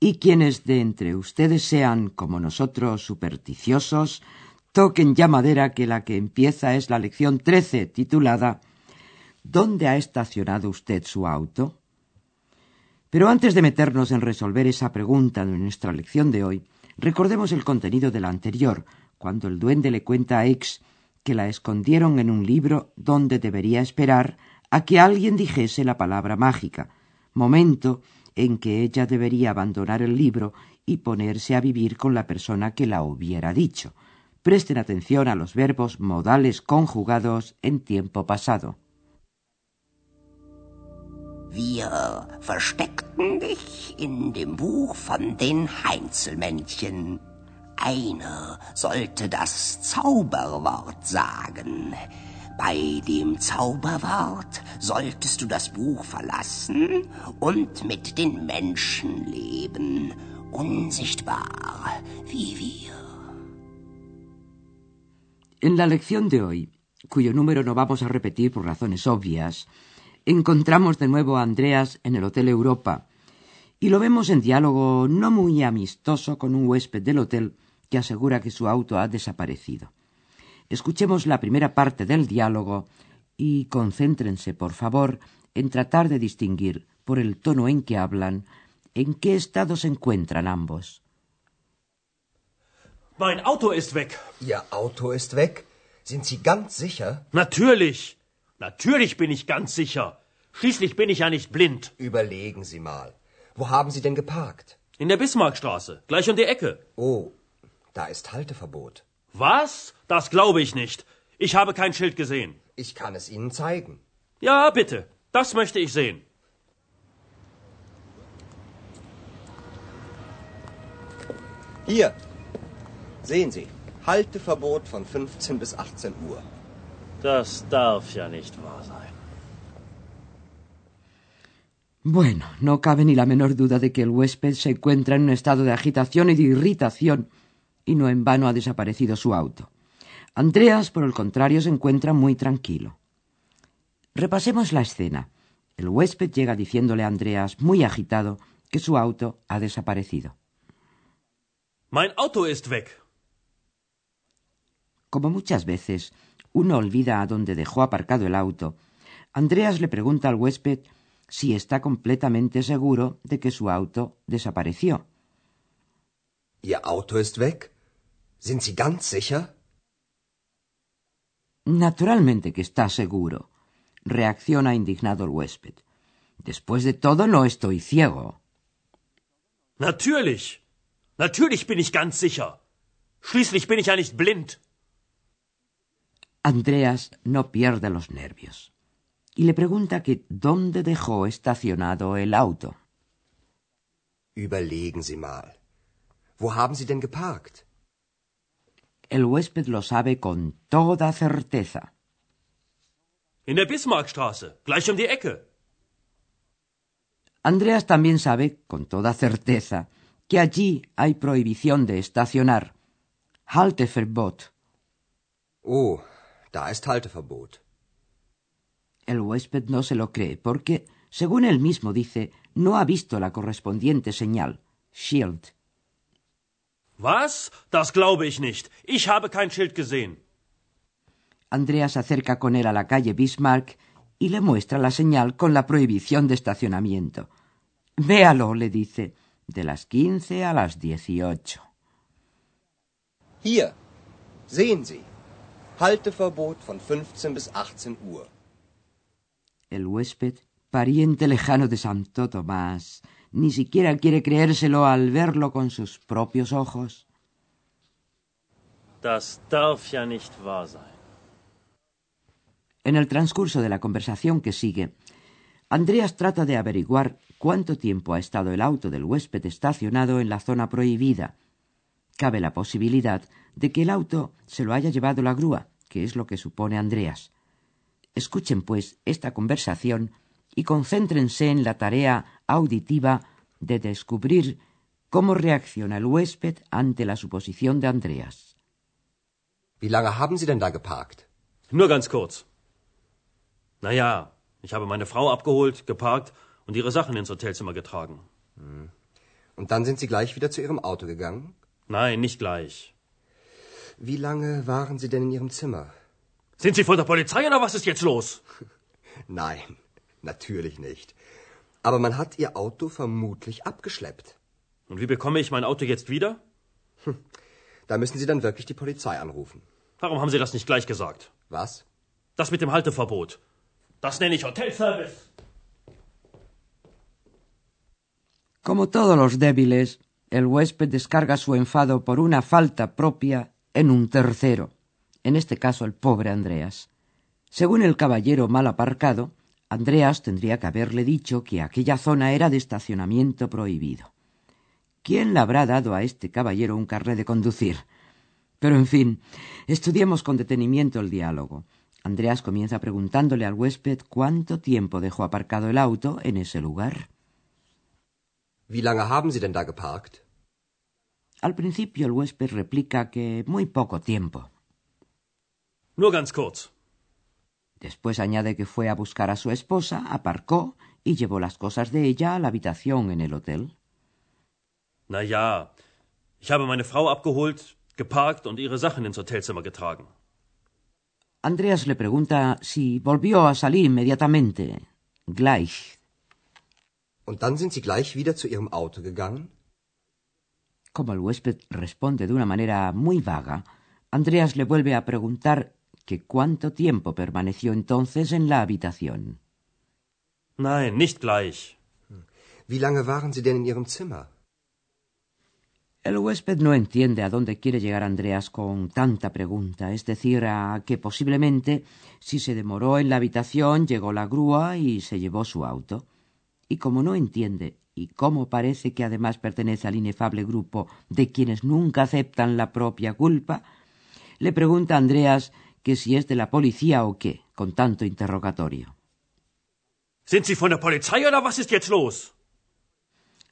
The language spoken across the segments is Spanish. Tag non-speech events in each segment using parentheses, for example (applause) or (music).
y quienes de entre ustedes sean, como nosotros, supersticiosos, toquen ya madera que la que empieza es la lección 13, titulada ¿Dónde ha estacionado usted su auto? Pero antes de meternos en resolver esa pregunta de nuestra lección de hoy, recordemos el contenido de la anterior, cuando el duende le cuenta a X que la escondieron en un libro donde debería esperar a que alguien dijese la palabra mágica, momento en que ella debería abandonar el libro y ponerse a vivir con la persona que la hubiera dicho. Presten atención a los verbos modales conjugados en tiempo pasado. Wir versteckten dich in dem Buch von den Heinzelmännchen. Einer sollte das Zauberwort sagen. Bei dem Zauberwort solltest du das Buch verlassen und mit den Menschen leben, unsichtbar wie wir. En la lección de hoy, cuyo número no vamos a repetir por razones obvias, encontramos de nuevo a Andreas en el Hotel Europa y lo vemos en diálogo no muy amistoso con un huésped del hotel que asegura que su auto ha desaparecido. Escuchemos la primera parte del diálogo y concéntrense, por favor, en tratar de distinguir, por el tono en que hablan, en qué estado se encuentran ambos. Mein Auto ist weg. Ihr Auto ist weg? Sind Sie ganz sicher? Natürlich. Natürlich bin ich ganz sicher. Schließlich bin ich ja nicht blind. Überlegen Sie mal. Wo haben Sie denn geparkt? In der Bismarckstraße, gleich um die Ecke. Oh, da ist Halteverbot. Was? Das glaube ich nicht. Ich habe kein Schild gesehen. Ich kann es Ihnen zeigen. Ja, bitte. Das möchte ich sehen. Hier. Sehen Sie. Halteverbot von 15 bis 18 Uhr. Das darf ja nicht wahr sein. Bueno, no cabe ni la menor duda de que el huésped se encuentra en un estado de agitación y de irritación, y no en vano ha desaparecido su auto. Andreas, por el contrario, se encuentra muy tranquilo. Repasemos la escena. El huésped llega diciéndole a Andreas, muy agitado, que su auto ha desaparecido. Mein Auto ist weg. Como muchas veces uno olvida a dónde dejó aparcado el auto, Andreas le pregunta al huésped si está completamente seguro de que su auto desapareció. Ihr Auto ist weg? Sind Sie ganz sicher? Naturalmente que está seguro, reacciona indignado el huésped. Después de todo, no estoy ciego. Natürlich. Natürlich bin ich ganz sicher. Schließlich bin ich ja nicht blind. Andreas no pierde los nervios y le pregunta que dónde dejó estacionado el auto. Überlegen Sie mal. Wo haben Sie denn geparkt? El huésped lo sabe con toda certeza. In der Bismarckstraße, gleich um die Ecke. Andreas también sabe con toda certeza que allí hay prohibición de estacionar. Halteverbot. Oh, da ist Halteverbot. El huésped no se lo cree porque, según él mismo dice, no ha visto la correspondiente señal, Shield. Was? Das glaube ich nicht. Ich habe kein Schild gesehen. Andreas se acerca con él a la calle Bismarck y le muestra la señal con la prohibición de estacionamiento. Véalo, le dice, de las quince a las dieciocho. Hier. Sehen Sie. Halteverbot von 15 bis 18 Uhr. El huésped, pariente lejano de Santo Tomás, ni siquiera quiere creérselo al verlo con sus propios ojos. Das darf ja nicht wahr sein. En el transcurso de la conversación que sigue, Andreas trata de averiguar cuánto tiempo ha estado el auto del huésped estacionado en la zona prohibida. cabe la posibilidad de que el auto se lo haya llevado la grúa, que es lo que supone Andreas. Escuchen, pues, esta conversación y concéntrense en la tarea auditiva de descubrir cómo reacciona el huésped ante la suposición de Andreas. Wie lange haben Sie denn da geparkt? Nur ganz kurz. Na ja, ich habe meine Frau abgeholt, geparkt und ihre Sachen ins Hotelzimmer getragen. Und dann sind Sie gleich wieder zu Ihrem Auto gegangen? Nein, nicht gleich. Wie lange waren Sie denn in Ihrem Zimmer? Sind Sie von der Polizei oder was ist jetzt los? (laughs) Nein, natürlich nicht. Aber man hat Ihr Auto vermutlich abgeschleppt. Und wie bekomme ich mein Auto jetzt wieder? Da müssen Sie dann wirklich die Polizei anrufen. Warum haben Sie das nicht gleich gesagt? Was? Das mit dem Halteverbot. Das nenne ich Hotelservice. Como todos los débiles, el huésped descarga su enfado por una falta propia en un tercero, en este caso el pobre Andreas. Según el caballero mal aparcado, Andreas tendría que haberle dicho que aquella zona era de estacionamiento prohibido. ¿Quién le habrá dado a este caballero un carnet de conducir? Pero, en fin, estudiemos con detenimiento el diálogo. Andreas comienza preguntándole al huésped cuánto tiempo dejó aparcado el auto en ese lugar. Wie lange haben Sie denn da geparkt? Al principio el huésped replica que muy poco tiempo. Nur ganz kurz. Después añade que fue a buscar a su esposa, aparcó y llevó las cosas de ella a la habitación en el hotel. Na ja, ich habe meine Frau abgeholt, geparkt und ihre Sachen ins Hotelzimmer getragen. Andreas le pregunta si volvió a salir inmediatamente. Gleich. Und dann sind Sie gleich wieder zu Ihrem Auto gegangen? Como el huésped responde de una manera muy vaga, Andreas le vuelve a preguntar que cuánto tiempo permaneció entonces en la habitación. Nein, nicht gleich. Wie lange waren Sie denn in Ihrem Zimmer? El huésped no entiende a dónde quiere llegar Andreas con tanta pregunta, es decir, a que posiblemente si se demoró en la habitación llegó la grúa y se llevó su auto. Y como no entiende, y como parece que además pertenece al inefable grupo de quienes nunca aceptan la propia culpa, le pregunta a Andreas que si es de la policía o qué, con tanto interrogatorio. Sind Sie von der Polizei oder was ist jetzt los?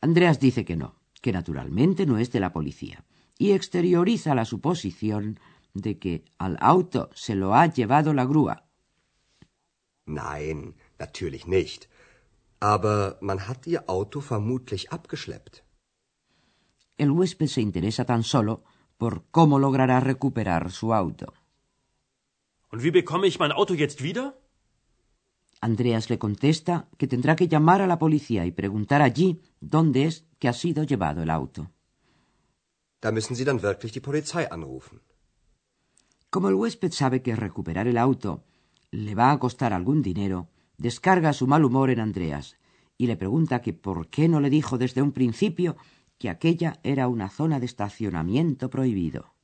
Andreas dice que no, que naturalmente no es de la policía, y exterioriza la suposición de que al auto se lo ha llevado la grúa. Nein, natürlich nicht. Aber man hat Ihr Auto vermutlich abgeschleppt. El huésped se interesa tan solo por cómo logrará recuperar su auto. Und wie bekomme ich mein Auto jetzt wieder? Andreas le contesta que tendrá que llamar a la policía y preguntar allí dónde es que ha sido llevado el auto. Da müssen Sie dann wirklich die Polizei anrufen. Como el huésped sabe que recuperar el auto le va a costar algún dinero, descarga su mal humor en Andreas y le pregunta que por qué no le dijo desde un principio que aquella era una zona de estacionamiento prohibido.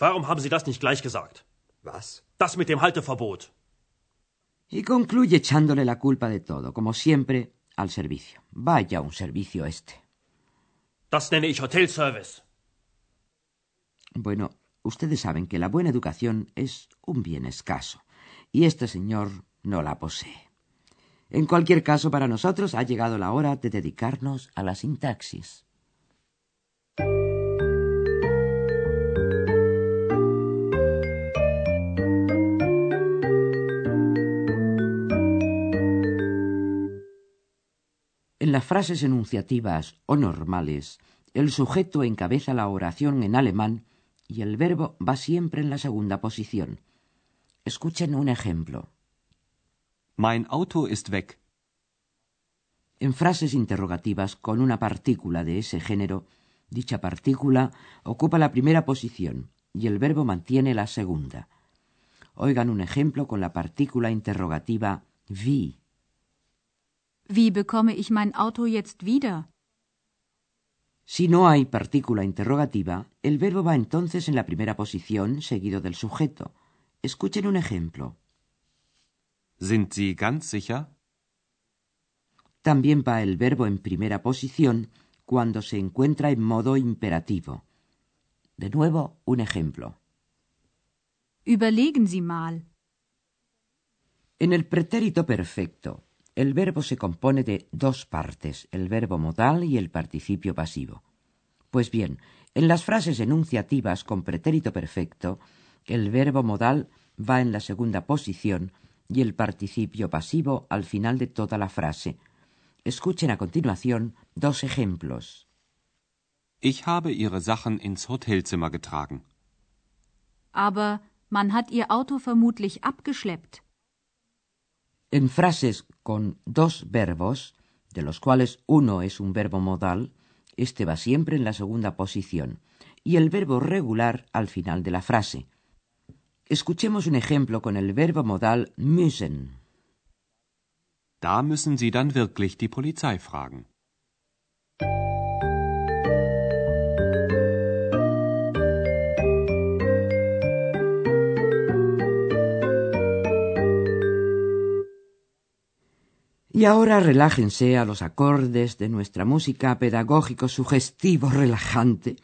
Warum haben Sie das nicht gleich gesagt? Was? Das mit dem Halteverbot. Y concluye echándole la culpa de todo, como siempre, al servicio. Vaya un servicio este. Das nenne ich Hotelservice. Bueno, ustedes saben que la buena educación es un bien escaso, y este señor no la posee. En cualquier caso, para nosotros ha llegado la hora de dedicarnos a la sintaxis. En las frases enunciativas o normales, el sujeto encabeza la oración en alemán y el verbo va siempre en la segunda posición. Escuchen un ejemplo. Mein Auto ist weg. En frases interrogativas con una partícula de ese género, dicha partícula ocupa la primera posición y el verbo mantiene la segunda. Oigan un ejemplo con la partícula interrogativa wie. Wie bekomme ich mein Auto jetzt wieder? Si no hay partícula interrogativa, el verbo va entonces en la primera posición seguido del sujeto. Escuchen un ejemplo. Sind Sie ganz sicher? También va el verbo en primera posición cuando se encuentra en modo imperativo. De nuevo, un ejemplo. Überlegen Sie mal. En el pretérito perfecto, el verbo se compone de dos partes, el verbo modal y el participio pasivo. Pues bien, en las frases enunciativas con pretérito perfecto, el verbo modal va en la segunda posición y el participio pasivo al final de toda la frase. Escuchen a continuación dos ejemplos. Ich habe Ihre Sachen ins Hotelzimmer getragen. Aber man hat Ihr Auto vermutlich abgeschleppt. En frases con dos verbos, de los cuales uno es un verbo modal, este va siempre en la segunda posición y el verbo regular al final de la frase. Escuchemos un ejemplo con el verbo modal müssen. Da müssen Sie dann wirklich die Polizei fragen. Y ahora relájense a los acordes de nuestra música pedagógico sugestivo relajante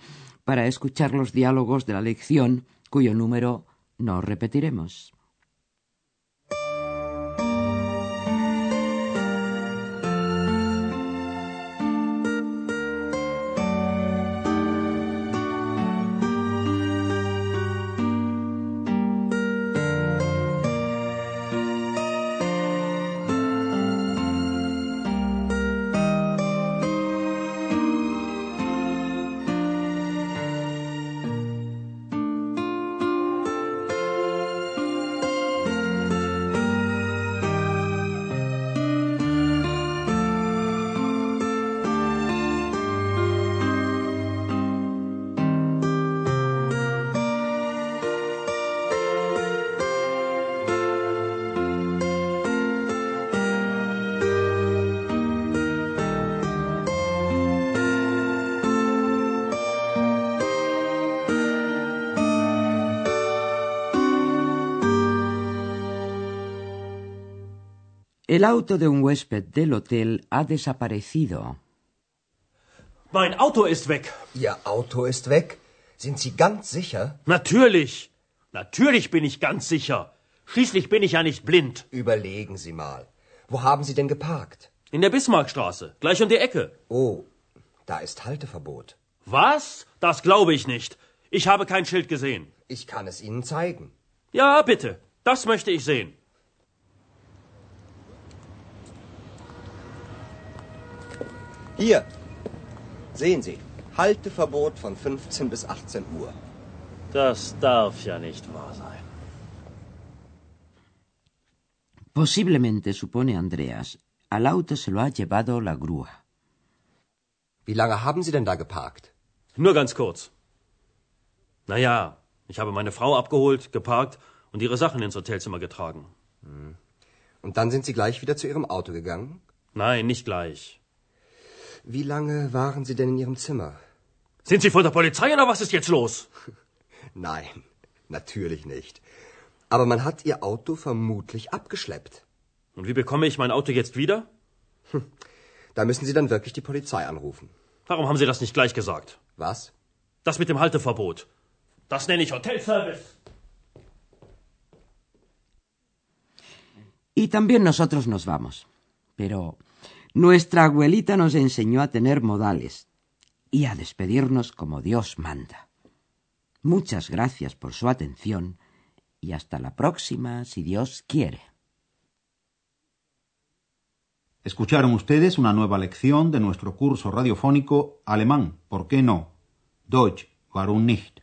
para escuchar los diálogos de la lección cuyo número no repetiremos. El auto de un huésped del hotel ha desaparecido. Mein Auto ist weg. Ihr Auto ist weg? Sind Sie ganz sicher? Natürlich. Natürlich bin ich ganz sicher. Schließlich bin ich ja nicht blind. Überlegen Sie mal. Wo haben Sie denn geparkt? In der Bismarckstraße, gleich um die Ecke. Oh, da ist Halteverbot. Was? Das glaube ich nicht. Ich habe kein Schild gesehen. Ich kann es Ihnen zeigen. Ja, bitte. Das möchte ich sehen. Hier. Sehen Sie. Halteverbot von 15 bis 18 Uhr. Das darf ja nicht wahr sein. Posiblemente, supone Andreas, al auto se lo ha llevado la grúa. Wie lange haben Sie denn da geparkt? Nur ganz kurz. Naja, ich habe meine Frau abgeholt, geparkt und ihre Sachen ins Hotelzimmer getragen. Und dann sind Sie gleich wieder zu Ihrem Auto gegangen? Nein, nicht gleich. Wie lange waren Sie denn in Ihrem Zimmer? Sind Sie von der Polizei oder was ist jetzt los? (laughs) Nein, natürlich nicht. Aber man hat Ihr Auto vermutlich abgeschleppt. Und wie bekomme ich mein Auto jetzt wieder? Da müssen Sie dann wirklich die Polizei anrufen. Warum haben Sie das nicht gleich gesagt? Was? Das mit dem Halteverbot. Das nenne ich Hotelservice. Y también nosotros nos vamos. Pero nuestra abuelita nos enseñó a tener modales y a despedirnos como Dios manda. Muchas gracias por su atención y hasta la próxima, si Dios quiere. Escucharon ustedes una nueva lección de nuestro curso radiofónico Alemán, ¿por qué no? Deutsch, warum nicht?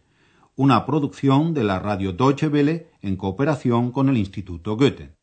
Una producción de la radio Deutsche Welle en cooperación con el Instituto Goethe.